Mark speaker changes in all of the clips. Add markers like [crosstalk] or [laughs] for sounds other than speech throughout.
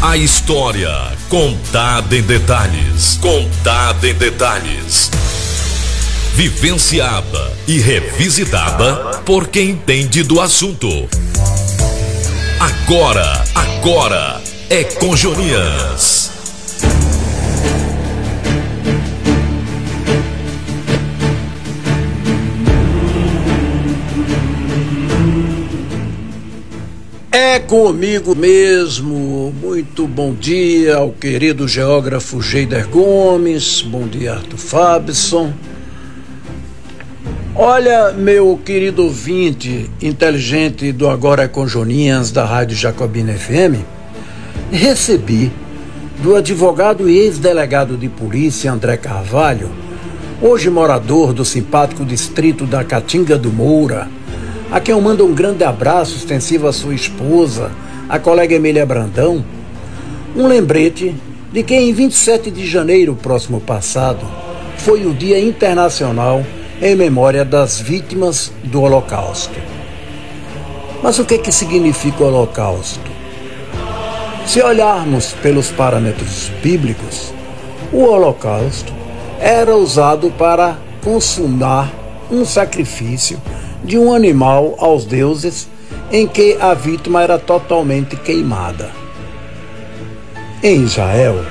Speaker 1: A história contada em detalhes. Contada em detalhes. Vivenciada e revisitada por quem entende do assunto. Agora, agora é com Jonias.
Speaker 2: Comigo mesmo. Muito bom dia ao querido geógrafo Geider Gomes. Bom dia, Arthur Fabson. Olha, meu querido ouvinte inteligente do Agora é com Joninhas da Rádio Jacobina FM, recebi do advogado e ex-delegado de polícia André Carvalho, hoje morador do simpático distrito da Catinga do Moura, a quem eu mando um grande abraço extensivo à sua esposa, a colega Emília Brandão, um lembrete de que em 27 de janeiro próximo passado foi o Dia Internacional em memória das vítimas do Holocausto. Mas o que, que significa o Holocausto? Se olharmos pelos parâmetros bíblicos, o Holocausto era usado para consumar um sacrifício de um animal aos deuses em que a vítima era totalmente queimada. Em Israel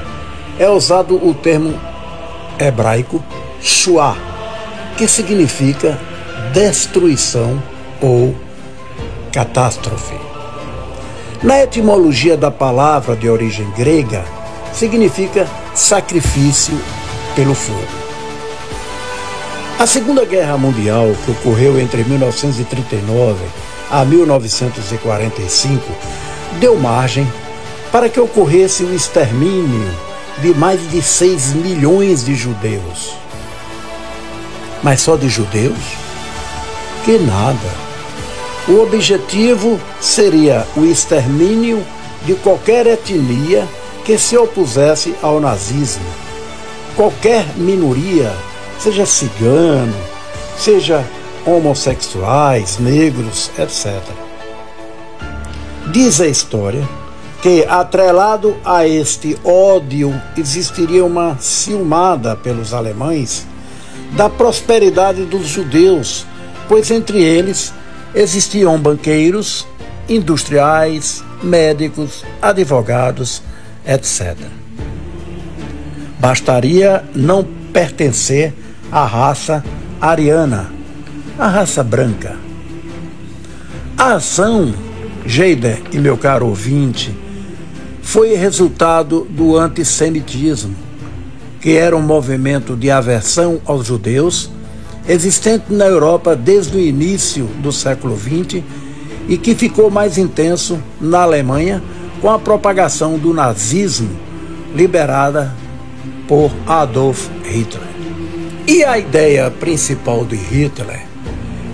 Speaker 2: é usado o termo hebraico shuah, que significa destruição ou catástrofe. Na etimologia da palavra de origem grega, significa sacrifício pelo fogo. A Segunda Guerra Mundial, que ocorreu entre 1939 a 1945, deu margem para que ocorresse o extermínio de mais de 6 milhões de judeus. Mas só de judeus? Que nada. O objetivo seria o extermínio de qualquer etnia que se opusesse ao nazismo. Qualquer minoria seja cigano, seja homossexuais, negros, etc. Diz a história que, atrelado a este ódio, existiria uma ciumada pelos alemães da prosperidade dos judeus, pois entre eles existiam banqueiros, industriais, médicos, advogados, etc. Bastaria não pertencer a raça ariana, a raça branca. A ação, Geider e meu caro ouvinte, foi resultado do antissemitismo, que era um movimento de aversão aos judeus existente na Europa desde o início do século XX e que ficou mais intenso na Alemanha com a propagação do nazismo liberada por Adolf Hitler. E a ideia principal de Hitler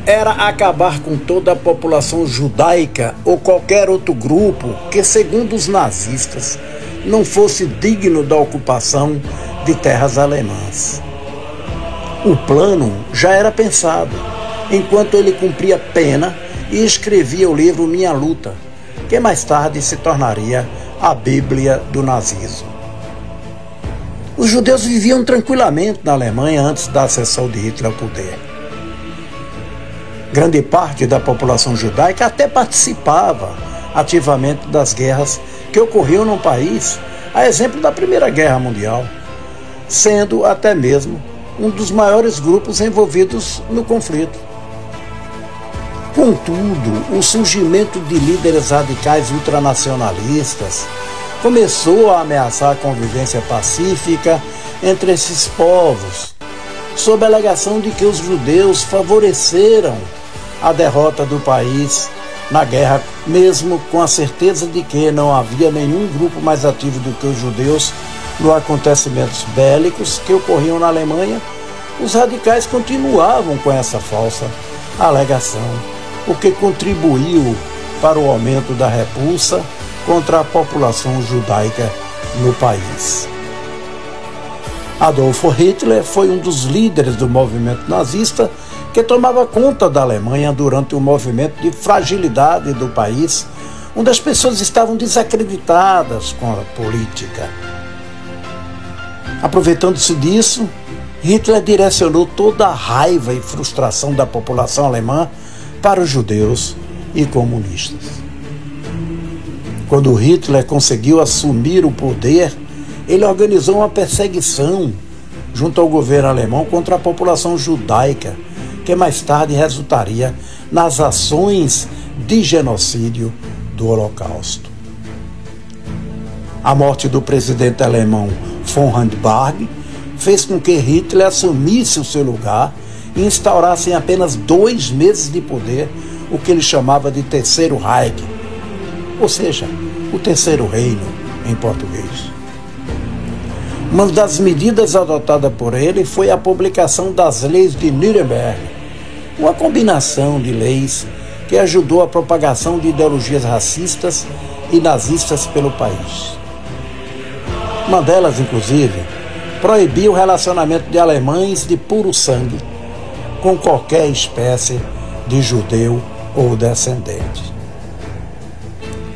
Speaker 2: era acabar com toda a população judaica ou qualquer outro grupo que, segundo os nazistas, não fosse digno da ocupação de terras alemãs. O plano já era pensado, enquanto ele cumpria pena e escrevia o livro Minha Luta, que mais tarde se tornaria a Bíblia do nazismo. Os judeus viviam tranquilamente na Alemanha antes da ascensão de Hitler ao poder. Grande parte da população judaica até participava ativamente das guerras que ocorriam no país, a exemplo da Primeira Guerra Mundial, sendo até mesmo um dos maiores grupos envolvidos no conflito. Contudo, o surgimento de líderes radicais ultranacionalistas começou a ameaçar a convivência pacífica entre esses povos, sob a alegação de que os judeus favoreceram a derrota do país na guerra, mesmo com a certeza de que não havia nenhum grupo mais ativo do que os judeus nos acontecimentos bélicos que ocorriam na Alemanha, os radicais continuavam com essa falsa alegação, o que contribuiu para o aumento da repulsa contra a população judaica no país. Adolfo Hitler foi um dos líderes do movimento nazista que tomava conta da Alemanha durante o movimento de fragilidade do país onde as pessoas estavam desacreditadas com a política. Aproveitando-se disso, Hitler direcionou toda a raiva e frustração da população alemã para os judeus e comunistas. Quando Hitler conseguiu assumir o poder, ele organizou uma perseguição junto ao governo alemão contra a população judaica, que mais tarde resultaria nas ações de genocídio do Holocausto. A morte do presidente alemão von Handbag fez com que Hitler assumisse o seu lugar e instaurasse em apenas dois meses de poder o que ele chamava de Terceiro Reich, ou seja, o Terceiro Reino em português. Uma das medidas adotada por ele foi a publicação das leis de Nuremberg, uma combinação de leis que ajudou a propagação de ideologias racistas e nazistas pelo país. Uma delas, inclusive, proibia o relacionamento de alemães de puro sangue com qualquer espécie de judeu ou descendente.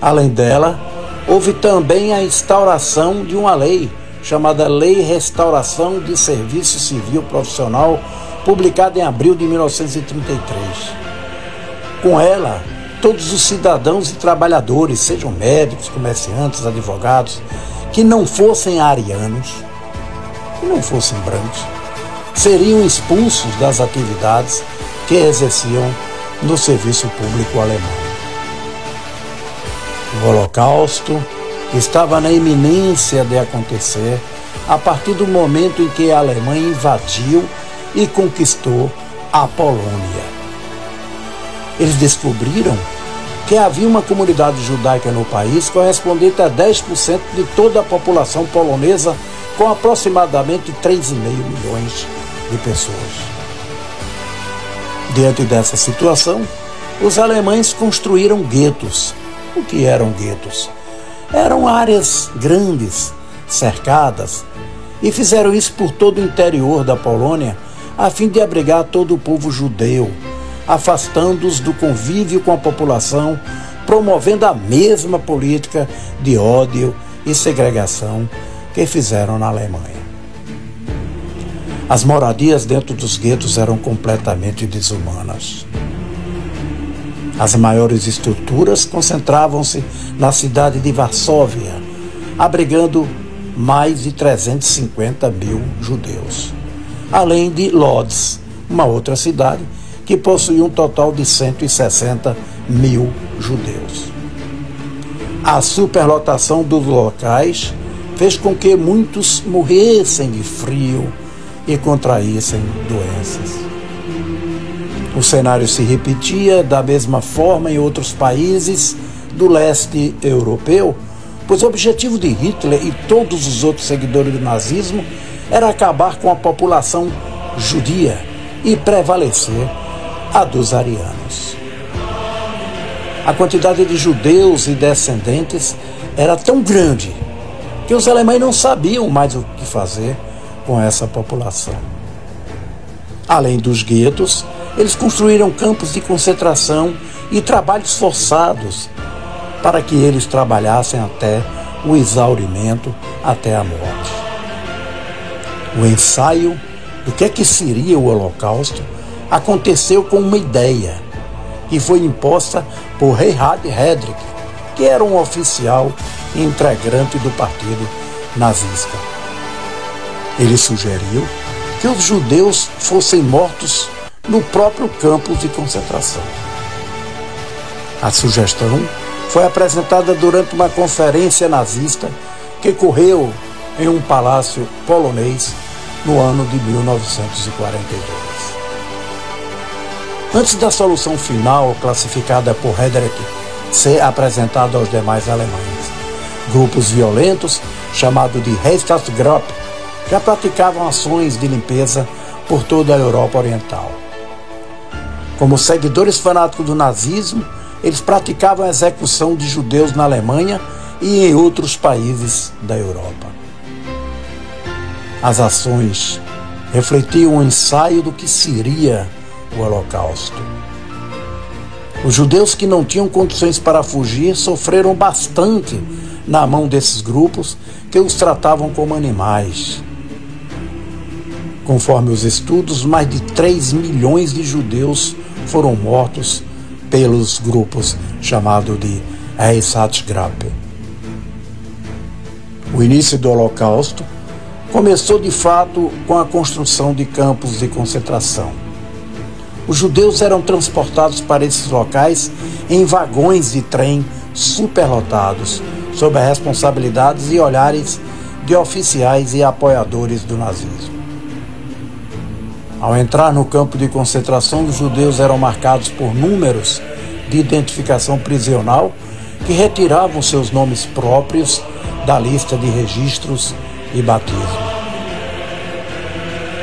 Speaker 2: Além dela, houve também a instauração de uma lei chamada Lei Restauração de Serviço Civil Profissional, publicada em abril de 1933. Com ela, todos os cidadãos e trabalhadores, sejam médicos, comerciantes, advogados, que não fossem arianos, que não fossem brancos, seriam expulsos das atividades que exerciam no serviço público alemão. O Holocausto estava na iminência de acontecer a partir do momento em que a Alemanha invadiu e conquistou a Polônia. Eles descobriram que havia uma comunidade judaica no país correspondente a 10% de toda a população polonesa, com aproximadamente 3,5 milhões de pessoas. Diante dessa situação, os alemães construíram guetos o que eram guetos? Eram áreas grandes, cercadas, e fizeram isso por todo o interior da Polônia, a fim de abrigar todo o povo judeu, afastando-os do convívio com a população, promovendo a mesma política de ódio e segregação que fizeram na Alemanha. As moradias dentro dos guetos eram completamente desumanas. As maiores estruturas concentravam-se na cidade de Varsóvia, abrigando mais de 350 mil judeus, além de Lodz, uma outra cidade que possuía um total de 160 mil judeus. A superlotação dos locais fez com que muitos morressem de frio e contraíssem doenças. O cenário se repetia da mesma forma em outros países do leste europeu, pois o objetivo de Hitler e todos os outros seguidores do nazismo era acabar com a população judia e prevalecer a dos arianos. A quantidade de judeus e descendentes era tão grande que os alemães não sabiam mais o que fazer com essa população. Além dos guetos, eles construíram campos de concentração e trabalhos forçados para que eles trabalhassem até o exaurimento, até a morte. O ensaio do que é que seria o Holocausto aconteceu com uma ideia que foi imposta por Reinhard Heydrich, que era um oficial integrante do partido nazista. Ele sugeriu que os judeus fossem mortos no próprio campo de concentração. A sugestão foi apresentada durante uma conferência nazista que ocorreu em um palácio polonês no ano de 1942. Antes da solução final, classificada por Hedrick, ser apresentada aos demais alemães, grupos violentos, chamados de Reichstagsgruppe, já praticavam ações de limpeza por toda a Europa Oriental. Como seguidores fanáticos do nazismo, eles praticavam a execução de judeus na Alemanha e em outros países da Europa. As ações refletiam um ensaio do que seria o Holocausto. Os judeus que não tinham condições para fugir sofreram bastante na mão desses grupos que os tratavam como animais. Conforme os estudos, mais de 3 milhões de judeus foram mortos pelos grupos chamados de Einsatzgruppe. O início do Holocausto começou de fato com a construção de campos de concentração. Os judeus eram transportados para esses locais em vagões de trem superlotados, sob responsabilidades e olhares de oficiais e apoiadores do nazismo. Ao entrar no campo de concentração, os judeus eram marcados por números de identificação prisional que retiravam seus nomes próprios da lista de registros e batismo.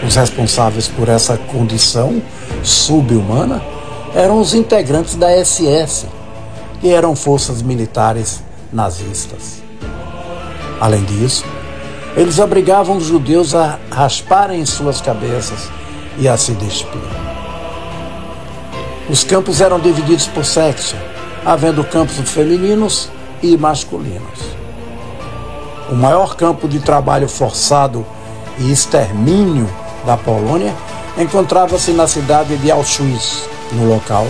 Speaker 2: Os responsáveis por essa condição subhumana eram os integrantes da SS, que eram forças militares nazistas. Além disso, eles obrigavam os judeus a rasparem suas cabeças e a se despir. Os campos eram divididos por sexo, havendo campos femininos e masculinos. O maior campo de trabalho forçado e extermínio da Polônia encontrava-se na cidade de Auschwitz. No local,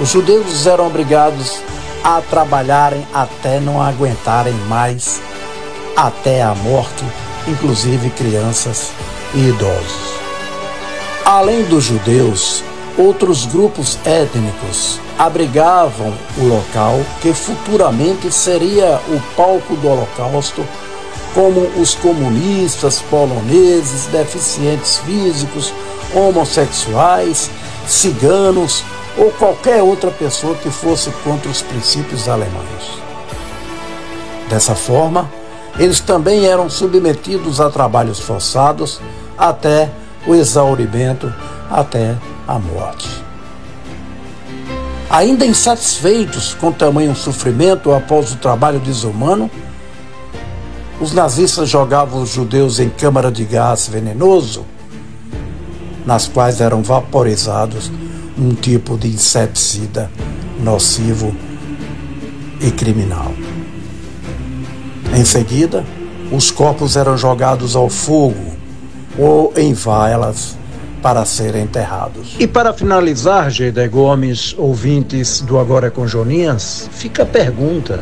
Speaker 2: os judeus eram obrigados a trabalharem até não aguentarem mais, até a morte, inclusive crianças e idosos. Além dos judeus, outros grupos étnicos abrigavam o local que futuramente seria o palco do Holocausto, como os comunistas poloneses, deficientes físicos, homossexuais, ciganos ou qualquer outra pessoa que fosse contra os princípios alemães. Dessa forma, eles também eram submetidos a trabalhos forçados até o exaurimento até a morte. Ainda insatisfeitos com tamanho sofrimento após o trabalho desumano, os nazistas jogavam os judeus em câmara de gás venenoso, nas quais eram vaporizados um tipo de inseticida nocivo e criminal. Em seguida, os corpos eram jogados ao fogo ou em valas para serem enterrados. E para finalizar, Geide Gomes, ouvintes do Agora com Joninhas, fica a pergunta: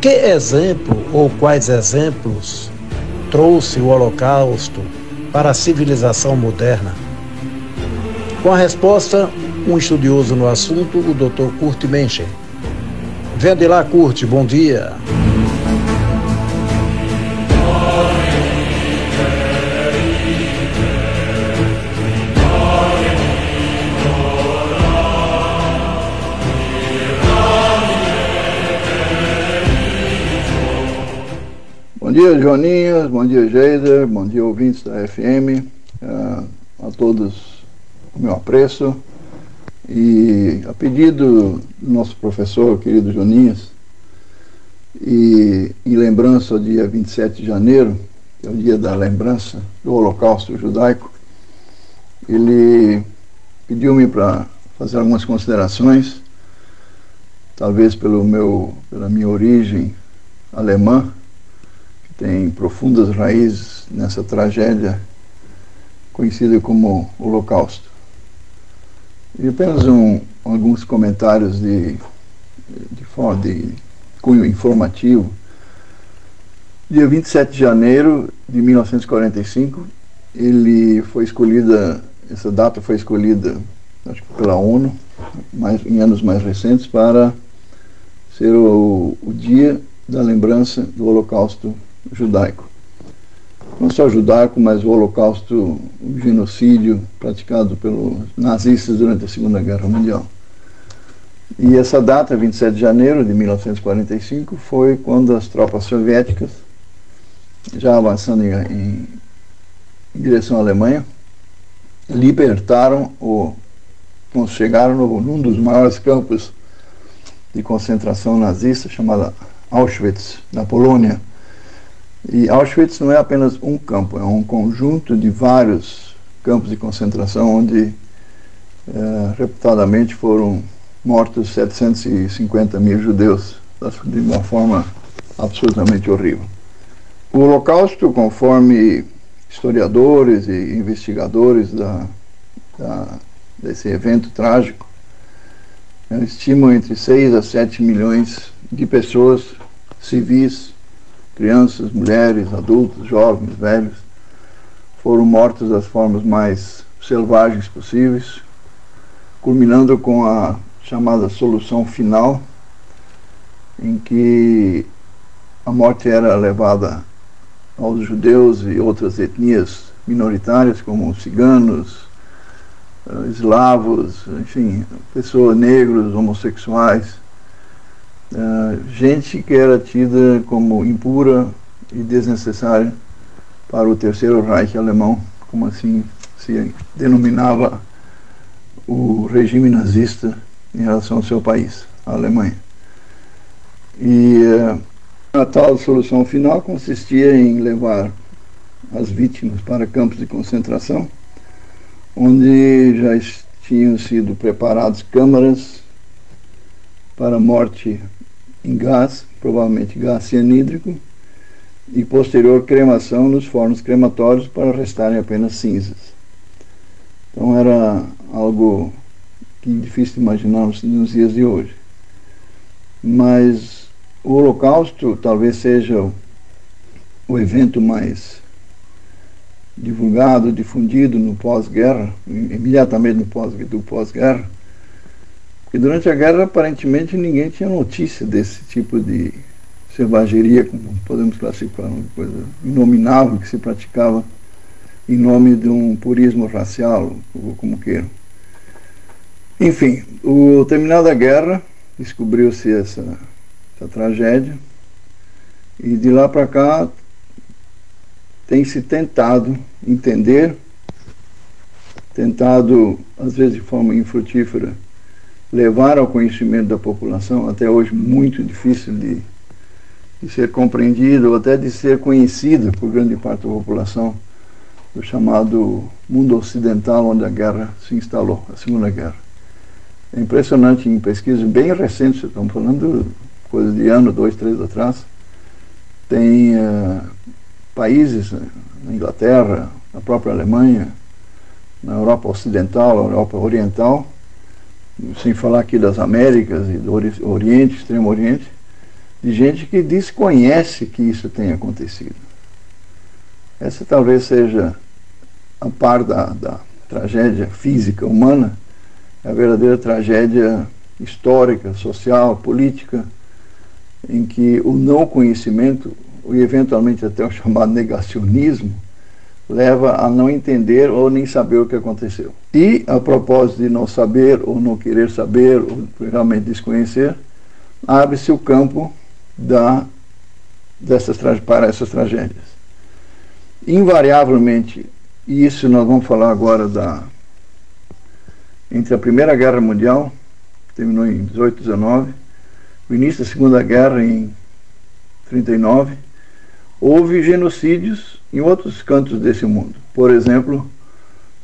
Speaker 2: que exemplo ou quais exemplos trouxe o Holocausto para a civilização moderna? Com a resposta, um estudioso no assunto, o Dr. Kurt Menchen. Vende lá, Kurt, bom dia.
Speaker 3: Bom dia, Joninhas, bom dia, Geider, bom dia, ouvintes da FM, uh, eh, a todos o meu apreço. E a pedido do nosso professor, querido Joninhas, e em lembrança ao dia 27 de janeiro, que é o dia da lembrança do Holocausto Judaico, ele pediu-me para fazer algumas considerações, talvez pelo meu, pela minha origem alemã, tem profundas raízes nessa tragédia conhecida como Holocausto. E apenas um, alguns comentários de, de, de cunho informativo. Dia 27 de janeiro de 1945, ele foi escolhida, essa data foi escolhida, acho que pela ONU, mais, em anos mais recentes, para ser o, o dia da lembrança do Holocausto judaico. Não só judaico, mas o holocausto, o genocídio praticado pelos nazistas durante a Segunda Guerra Mundial. E essa data, 27 de janeiro de 1945, foi quando as tropas soviéticas, já avançando em, em, direção à Alemanha, libertaram ou chegaram no, num dos maiores campos de concentração nazista, chamado Auschwitz, na Polônia. E Auschwitz não é apenas um campo, é um conjunto de vários campos de concentração onde é, reputadamente foram mortos 750 mil judeus de uma forma absolutamente horrível. O Holocausto, conforme historiadores e investigadores da, da, desse evento trágico, estimam entre 6 a 7 milhões de pessoas civis, crianças, mulheres, adultos, jovens, velhos, foram mortos das formas mais selvagens possíveis, culminando com a chamada solução final, em que a morte era levada aos judeus e outras etnias minoritárias, como ciganos, eh, eslavos, enfim, pessoas negros, homossexuais, eh, gente que era tida como impura e desnecessária para o Terceiro Reich alemão, como assim se denominava o regime nazista em relação ao seu país, a Alemanha. E uh, a tal solução final consistia em levar as vítimas para campos de concentração, onde já tinham sido preparadas câmaras para morte em gás, provavelmente gás cianídrico, e posterior cremação nos fornos crematórios para restarem apenas cinzas. Então era algo que difícil de imaginar nos dias de hoje. Mas o Holocausto talvez seja o evento mais divulgado, difundido no pós-guerra, imediatamente no pós, do pós-guerra, porque durante a guerra aparentemente ninguém tinha notícia desse tipo de selvageria, como podemos classificar, uma coisa inominável que se praticava em nome de um purismo racial, ou como queiram. Enfim, o terminada a guerra, descobriu-se essa, essa tragédia, e de lá para cá tem se tentado entender, tentado, às vezes de forma infrutífera, levar ao conhecimento da população, até hoje muito difícil de, de ser compreendido ou até de ser conhecido por grande parte da população, do chamado mundo ocidental onde a guerra se instalou, a Segunda Guerra. É impressionante em pesquisas bem recentes, estamos falando coisa de ano, dois, três atrás, tem uh, países, né, na Inglaterra, na própria Alemanha, na Europa Ocidental, na Europa Oriental, sem falar aqui das Américas e do Oriente, Extremo Oriente, de gente que desconhece que isso tenha acontecido. Essa talvez seja, a par da, da tragédia física humana, a verdadeira tragédia histórica, social, política, em que o não conhecimento, e eventualmente até o chamado negacionismo, leva a não entender ou nem saber o que aconteceu. E, a propósito de não saber ou não querer saber ou realmente desconhecer, abre-se o campo da, dessas, para essas tragédias. Invariavelmente, e isso nós vamos falar agora da entre a Primeira Guerra Mundial, que terminou em 18, 19, o início da Segunda Guerra em 39, houve genocídios em outros cantos desse mundo. Por exemplo,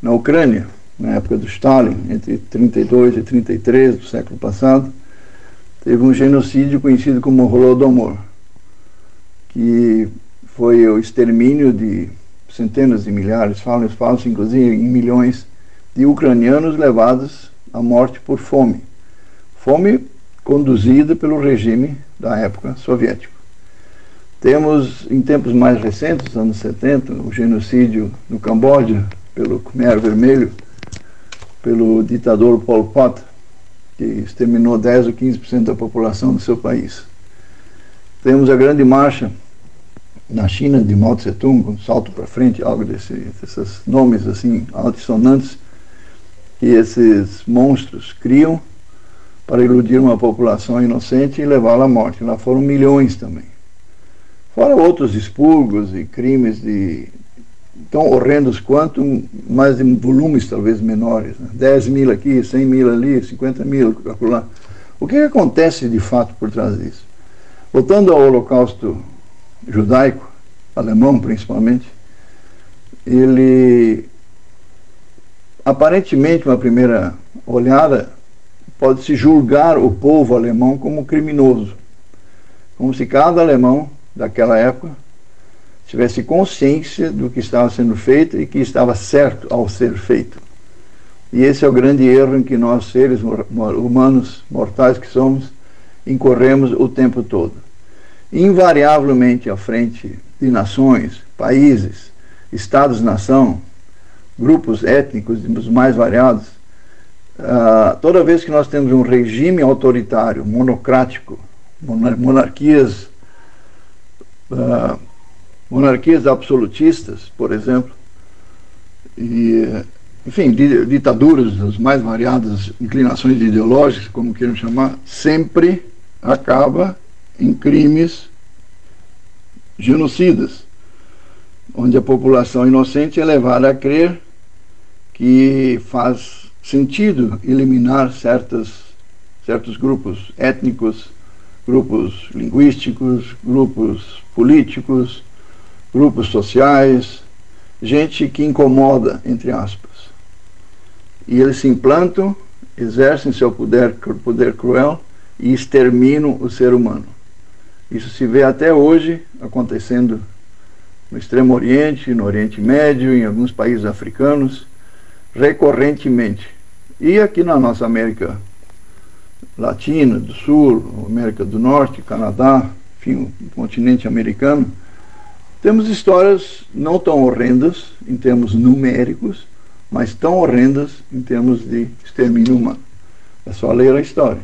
Speaker 3: na Ucrânia, na época do Stalin, entre 32 e 33 do século passado, teve um genocídio conhecido como Holodomor, que foi o extermínio de centenas de milhares, falam, falam inclusive em milhões de ucranianos levados à morte por fome. Fome conduzida pelo regime da época soviético. Temos, em tempos mais recentes, anos 70, o genocídio no Camboja pelo Khmer Vermelho, pelo ditador Pol Pot, que exterminou 10 ou 15% da população do seu país. Temos a grande marcha na China de Mao Tse Tung, um salto para frente, algo desse, desses nomes assim altissonantes que esses monstros criam para iludir uma população inocente e levá-la à morte. Lá foram milhões também. Fora outros expurgos e crimes de tão horrendos quanto, mas em volumes talvez menores. Né? 10 mil aqui, 100 mil ali, 50 mil lá. O que acontece de fato por trás disso? Voltando ao Holocausto judaico, alemão principalmente, ele aparentemente, uma primeira olhada, pode-se julgar o povo alemão como criminoso. Como se cada alemão daquela época tivesse consciência do que estava sendo feito e que estava certo ao ser feito. E esse é o grande erro em que nós, seres humanos, mortais que somos, incorremos o tempo todo. Invariavelmente à frente de nações, países, estados-nação, grupos étnicos dos mais variados, uh, toda vez que nós temos um regime autoritário, monocrático, monarquias uh, monarquias absolutistas, por exemplo, e, enfim, ditaduras das mais variadas inclinações ideológicas, como queiram chamar, sempre acaba em crimes genocidas, onde a população inocente é levada a crer que faz sentido eliminar certas, certos grupos étnicos, grupos linguísticos, grupos políticos, grupos sociais, gente que incomoda, entre aspas. E eles se implantam, exercem seu poder, poder cruel e exterminam o ser humano. Isso se vê até hoje acontecendo no Extremo Oriente, no Oriente Médio, em alguns países africanos, recorrentemente. E aqui na nossa América Latina, do Sul, América do Norte, Canadá, enfim, o continente americano, temos histórias não tão horrendas em termos numéricos, mas tão horrendas em termos de extermínio humano. É só ler a história.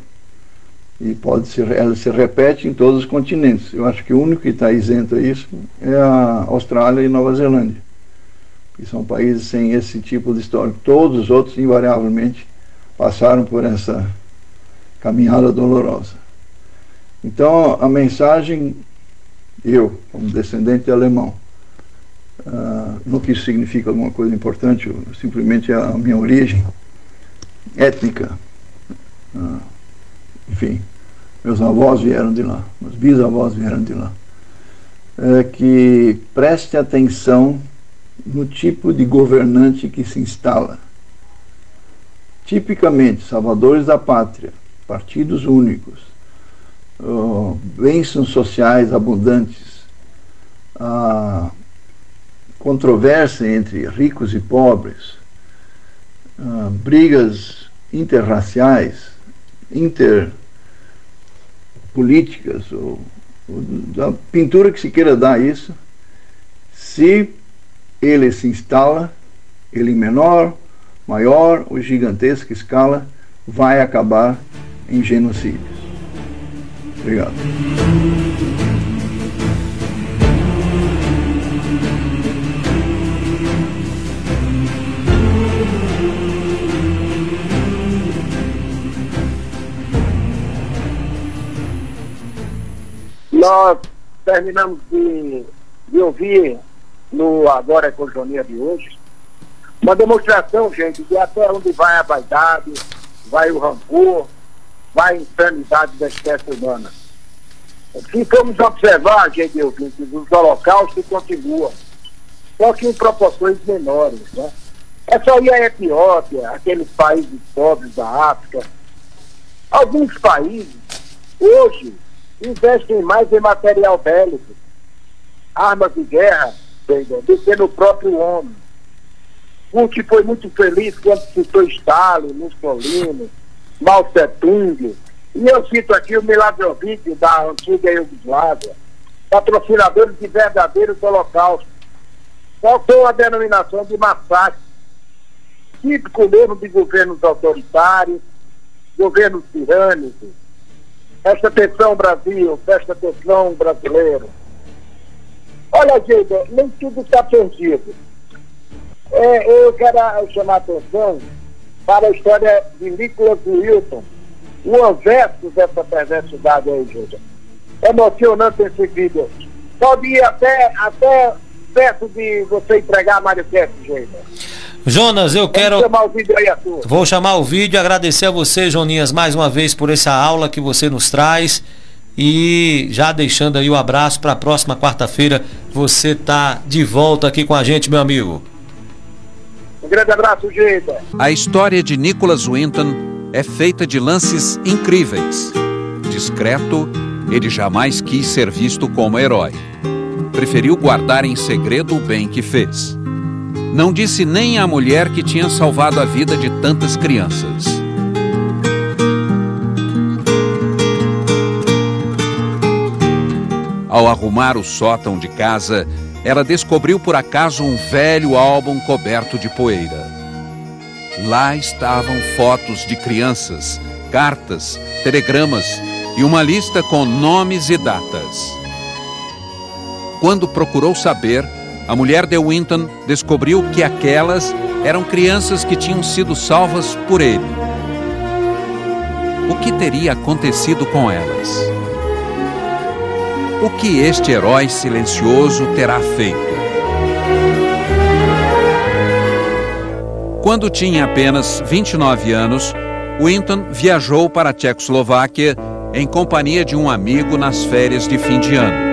Speaker 3: E pode ser, ela se repete em todos os continentes. Eu acho que o único que está isento a isso é a Austrália e Nova Zelândia, que são países sem esse tipo de história. Todos os outros, invariavelmente, passaram por essa caminhada dolorosa. Então, a mensagem eu, como descendente de alemão, uh, não que significa alguma coisa importante, simplesmente a minha origem étnica. Uh, enfim, meus avós vieram de lá, meus bisavós vieram de lá. É que preste atenção no tipo de governante que se instala. Tipicamente, salvadores da pátria, partidos únicos, uh, bênçãos sociais abundantes, controvérsia entre ricos e pobres, uh, brigas interraciais, interpolíticas, ou, ou da pintura que se queira dar isso, se ele se instala, ele menor, maior ou gigantesca escala, vai acabar em genocídio. Obrigado.
Speaker 4: Nós terminamos de, de ouvir no Agora Economia de hoje uma demonstração, gente, de até onde vai a vaidade, vai o rancor, vai a insanidade da espécie humana. Se formos observar, gente, os holocaustos continuam, só que em proporções menores. Né? É só ir à Etiópia, aqueles países pobres da África. Alguns países, hoje, investem mais em material bélico, armas de guerra, do que no próprio homem. Um que foi muito feliz quando citou Stalin, Mussolini, Mao Tse. E eu cito aqui o Miladrovic da antiga Iugoslávia, patrocinadores de verdadeiros holocaustos. Faltou a denominação de massacre, típico mesmo de governos autoritários, governos tirânicos. Presta atenção, Brasil, presta atenção, brasileiro. Olha, gente, nem tudo está perdido. É, eu quero chamar a atenção para a história de Nicholas Wilson, o anverso dessa perversidade aí, gente. Emocionante esse vídeo. Pode ir até, até perto de você entregar a Mário Kess, gente.
Speaker 5: Jonas, eu quero. Chamar Vou chamar o vídeo e agradecer a você, Joninhas, mais uma vez por essa aula que você nos traz. E já deixando aí o abraço para a próxima quarta-feira, você tá de volta aqui com a gente, meu amigo.
Speaker 4: Grande abraço, gente.
Speaker 6: A história de Nicholas Winton é feita de lances incríveis. Discreto, ele jamais quis ser visto como herói. Preferiu guardar em segredo o bem que fez. Não disse nem à mulher que tinha salvado a vida de tantas crianças. Ao arrumar o sótão de casa, ela descobriu por acaso um velho álbum coberto de poeira. Lá estavam fotos de crianças, cartas, telegramas e uma lista com nomes e datas. Quando procurou saber, a mulher de Winton descobriu que aquelas eram crianças que tinham sido salvas por ele. O que teria acontecido com elas? O que este herói silencioso terá feito? Quando tinha apenas 29 anos, Winton viajou para a Tchecoslováquia em companhia de um amigo nas férias de fim de ano.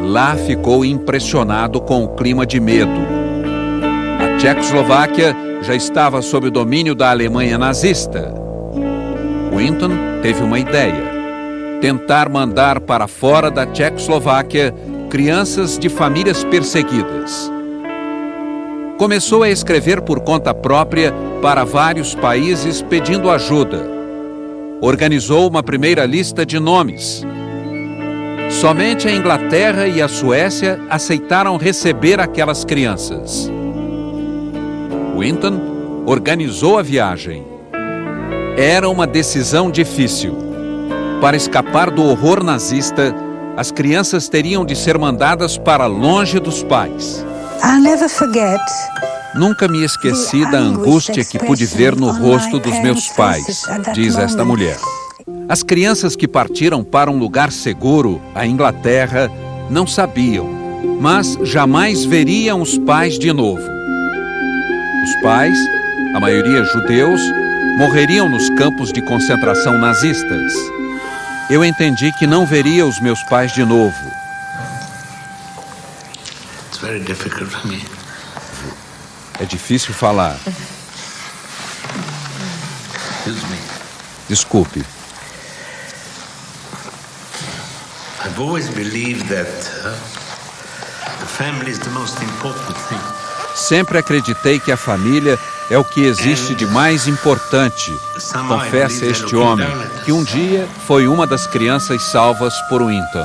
Speaker 6: Lá ficou impressionado com o clima de medo. A Tchecoslováquia já estava sob o domínio da Alemanha nazista. Winton teve uma ideia: tentar mandar para fora da Tchecoslováquia crianças de famílias perseguidas. Começou a escrever por conta própria para vários países pedindo ajuda. Organizou uma primeira lista de nomes. Somente a Inglaterra e a Suécia aceitaram receber aquelas crianças. Winton organizou a viagem. Era uma decisão difícil. Para escapar do horror nazista, as crianças teriam de ser mandadas para longe dos pais. Nunca me esqueci da angústia que pude ver no rosto dos meus pais, diz esta mulher. As crianças que partiram para um lugar seguro, a Inglaterra, não sabiam, mas jamais veriam os pais de novo. Os pais, a maioria judeus, morreriam nos campos de concentração nazistas. Eu entendi que não veria os meus pais de novo very difficult for me. É difícil falar. Desculpe. I've always believed that uh, the family is the most important thing. Sempre acreditei que a família é o que existe de mais importante, confessa este homem, que um dia foi uma das crianças salvas por Winton.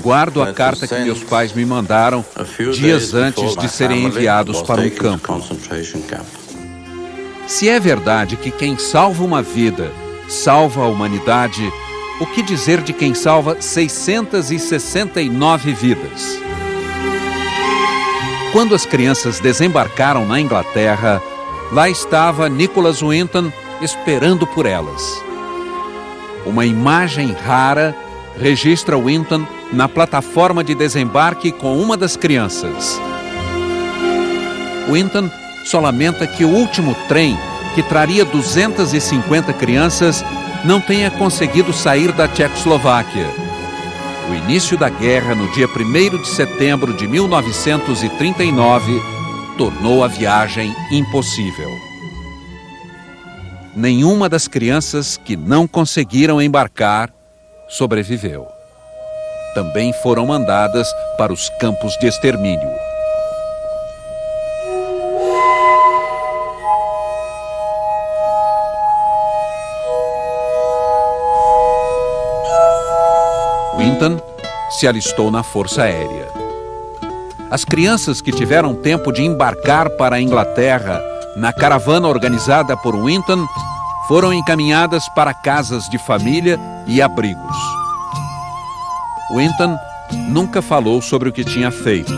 Speaker 6: Guardo a carta que meus pais me mandaram dias antes de serem enviados para um campo. Se é verdade que quem salva uma vida salva a humanidade, o que dizer de quem salva 669 vidas? Quando as crianças desembarcaram na Inglaterra, lá estava Nicholas Winton esperando por elas. Uma imagem rara registra Winton na plataforma de desembarque com uma das crianças. Winton só lamenta que o último trem, que traria 250 crianças, não tenha conseguido sair da Tchecoslováquia. O início da guerra, no dia 1 de setembro de 1939, tornou a viagem impossível. Nenhuma das crianças que não conseguiram embarcar sobreviveu. Também foram mandadas para os campos de extermínio. Se alistou na Força Aérea. As crianças que tiveram tempo de embarcar para a Inglaterra na caravana organizada por Winton foram encaminhadas para casas de família e abrigos. Winton nunca falou sobre o que tinha feito.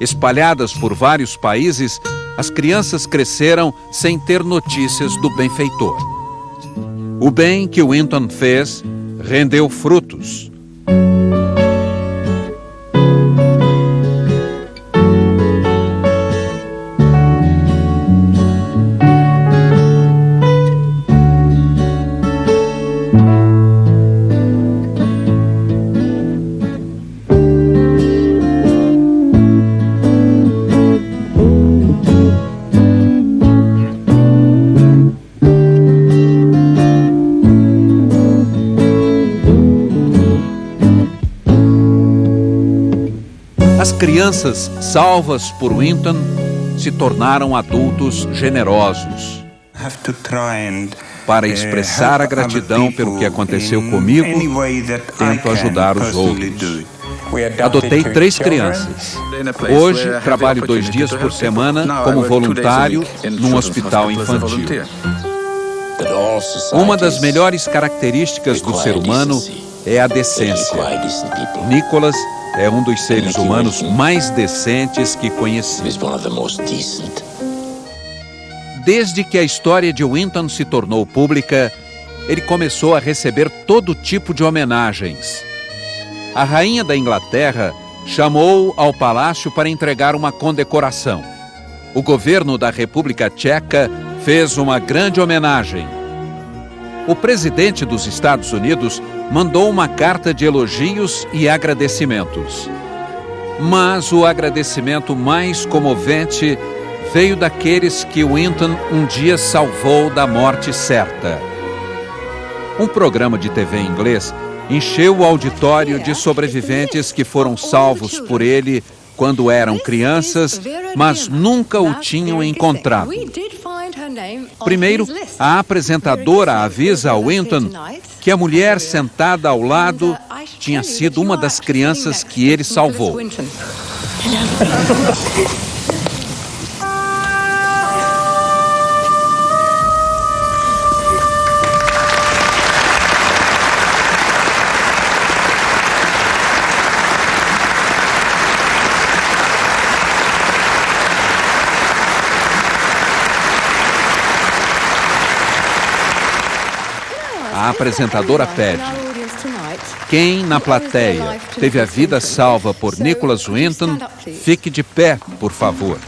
Speaker 6: Espalhadas por vários países, as crianças cresceram sem ter notícias do benfeitor. O bem que Winton fez rendeu frutos. Crianças salvas por Winton se tornaram adultos generosos. Para expressar a gratidão pelo que aconteceu comigo, tento ajudar os outros. Adotei três crianças. Hoje, trabalho dois dias por semana como voluntário num hospital infantil. Uma das melhores características do ser humano é a decência. Nicholas é um dos seres humanos mais decentes que conheci. Desde que a história de Winton se tornou pública, ele começou a receber todo tipo de homenagens. A rainha da Inglaterra chamou ao palácio para entregar uma condecoração. O governo da República Tcheca fez uma grande homenagem. O presidente dos Estados Unidos mandou uma carta de elogios e agradecimentos. Mas o agradecimento mais comovente veio daqueles que Winton um dia salvou da morte certa. Um programa de TV inglês encheu o auditório de sobreviventes que foram salvos por ele quando eram crianças, mas nunca o tinham encontrado. Primeiro, a apresentadora avisa a Winton que a mulher sentada ao lado tinha sido uma das crianças que ele salvou. [laughs] A apresentadora pede. Quem na plateia teve a vida salva por Nicholas Winton, fique de pé, por favor.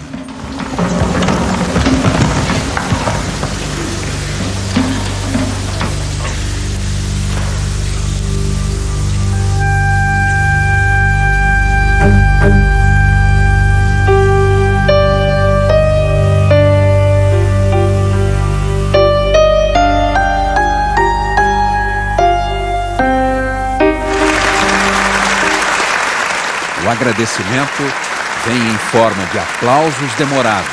Speaker 6: Agradecimento vem em forma de aplausos demorados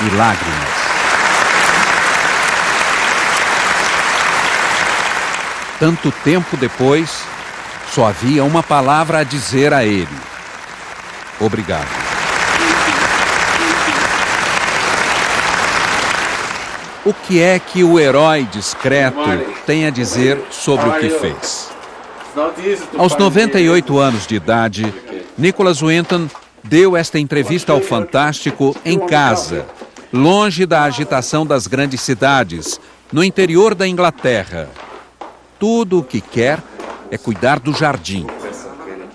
Speaker 6: e lágrimas. Tanto tempo depois, só havia uma palavra a dizer a ele: Obrigado. O que é que o herói discreto tem a dizer sobre o que fez? Aos 98 anos de idade, Nicholas Winton deu esta entrevista ao Fantástico em casa, longe da agitação das grandes cidades, no interior da Inglaterra. Tudo o que quer é cuidar do jardim.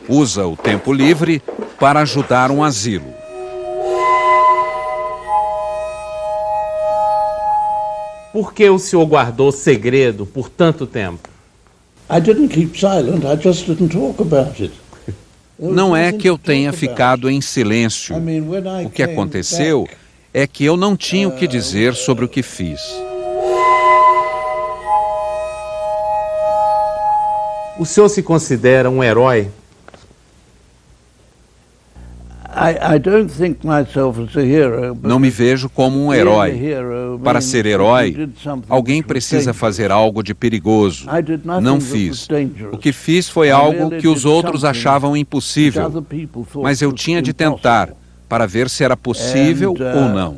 Speaker 6: Usa o tempo livre para ajudar um asilo.
Speaker 7: Por que o senhor guardou segredo por tanto tempo?
Speaker 6: Não é que eu tenha ficado em silêncio. O que aconteceu é que eu não tinha o que dizer sobre o que fiz.
Speaker 7: O senhor se considera um herói?
Speaker 6: Não me vejo como um herói. Para ser herói, alguém precisa fazer algo de perigoso. Não fiz. O que fiz foi algo que os outros achavam impossível. Mas eu tinha de tentar para ver se era possível ou não.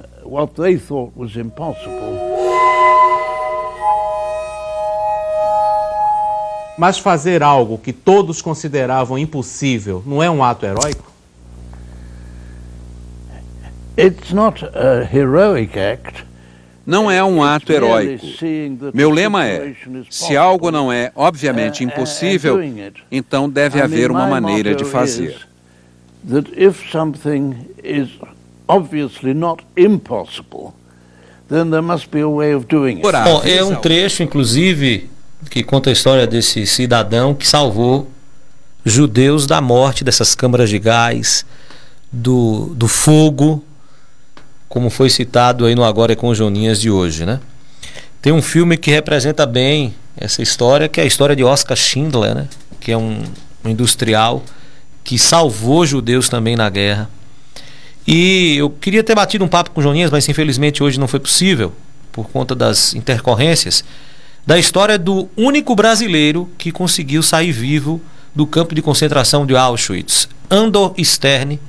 Speaker 7: Mas fazer algo que todos consideravam impossível não é um ato heróico?
Speaker 6: Não é um ato heróico. Meu lema é: se algo não é obviamente uh, impossível, então deve haver uma maneira de fazer.
Speaker 5: Bom, é um trecho, inclusive, que conta a história desse cidadão que salvou judeus da morte dessas câmaras de gás, do, do fogo como foi citado aí no Agora é com Joninhas de hoje, né? Tem um filme que representa bem essa história, que é a história de Oscar Schindler, né? Que é um, um industrial que salvou judeus também na guerra. E eu queria ter batido um papo com o Joninhas, mas infelizmente hoje não foi possível, por conta das intercorrências, da história do único brasileiro que conseguiu sair vivo do campo de concentração de Auschwitz, Andor Stern,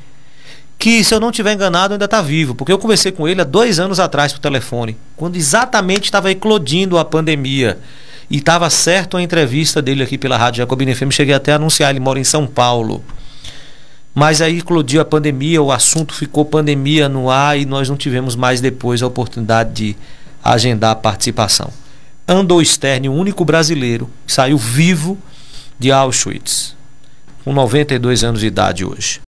Speaker 5: que, se eu não estiver enganado, ainda está vivo, porque eu conversei com ele há dois anos atrás por telefone, quando exatamente estava eclodindo a pandemia. E estava certo a entrevista dele aqui pela Rádio Jacobina FM, cheguei até a anunciar, ele mora em São Paulo. Mas aí eclodiu a pandemia, o assunto ficou pandemia no ar e nós não tivemos mais depois a oportunidade de agendar a participação. Andou Stern, o único brasileiro saiu vivo de Auschwitz, com 92 anos de idade hoje.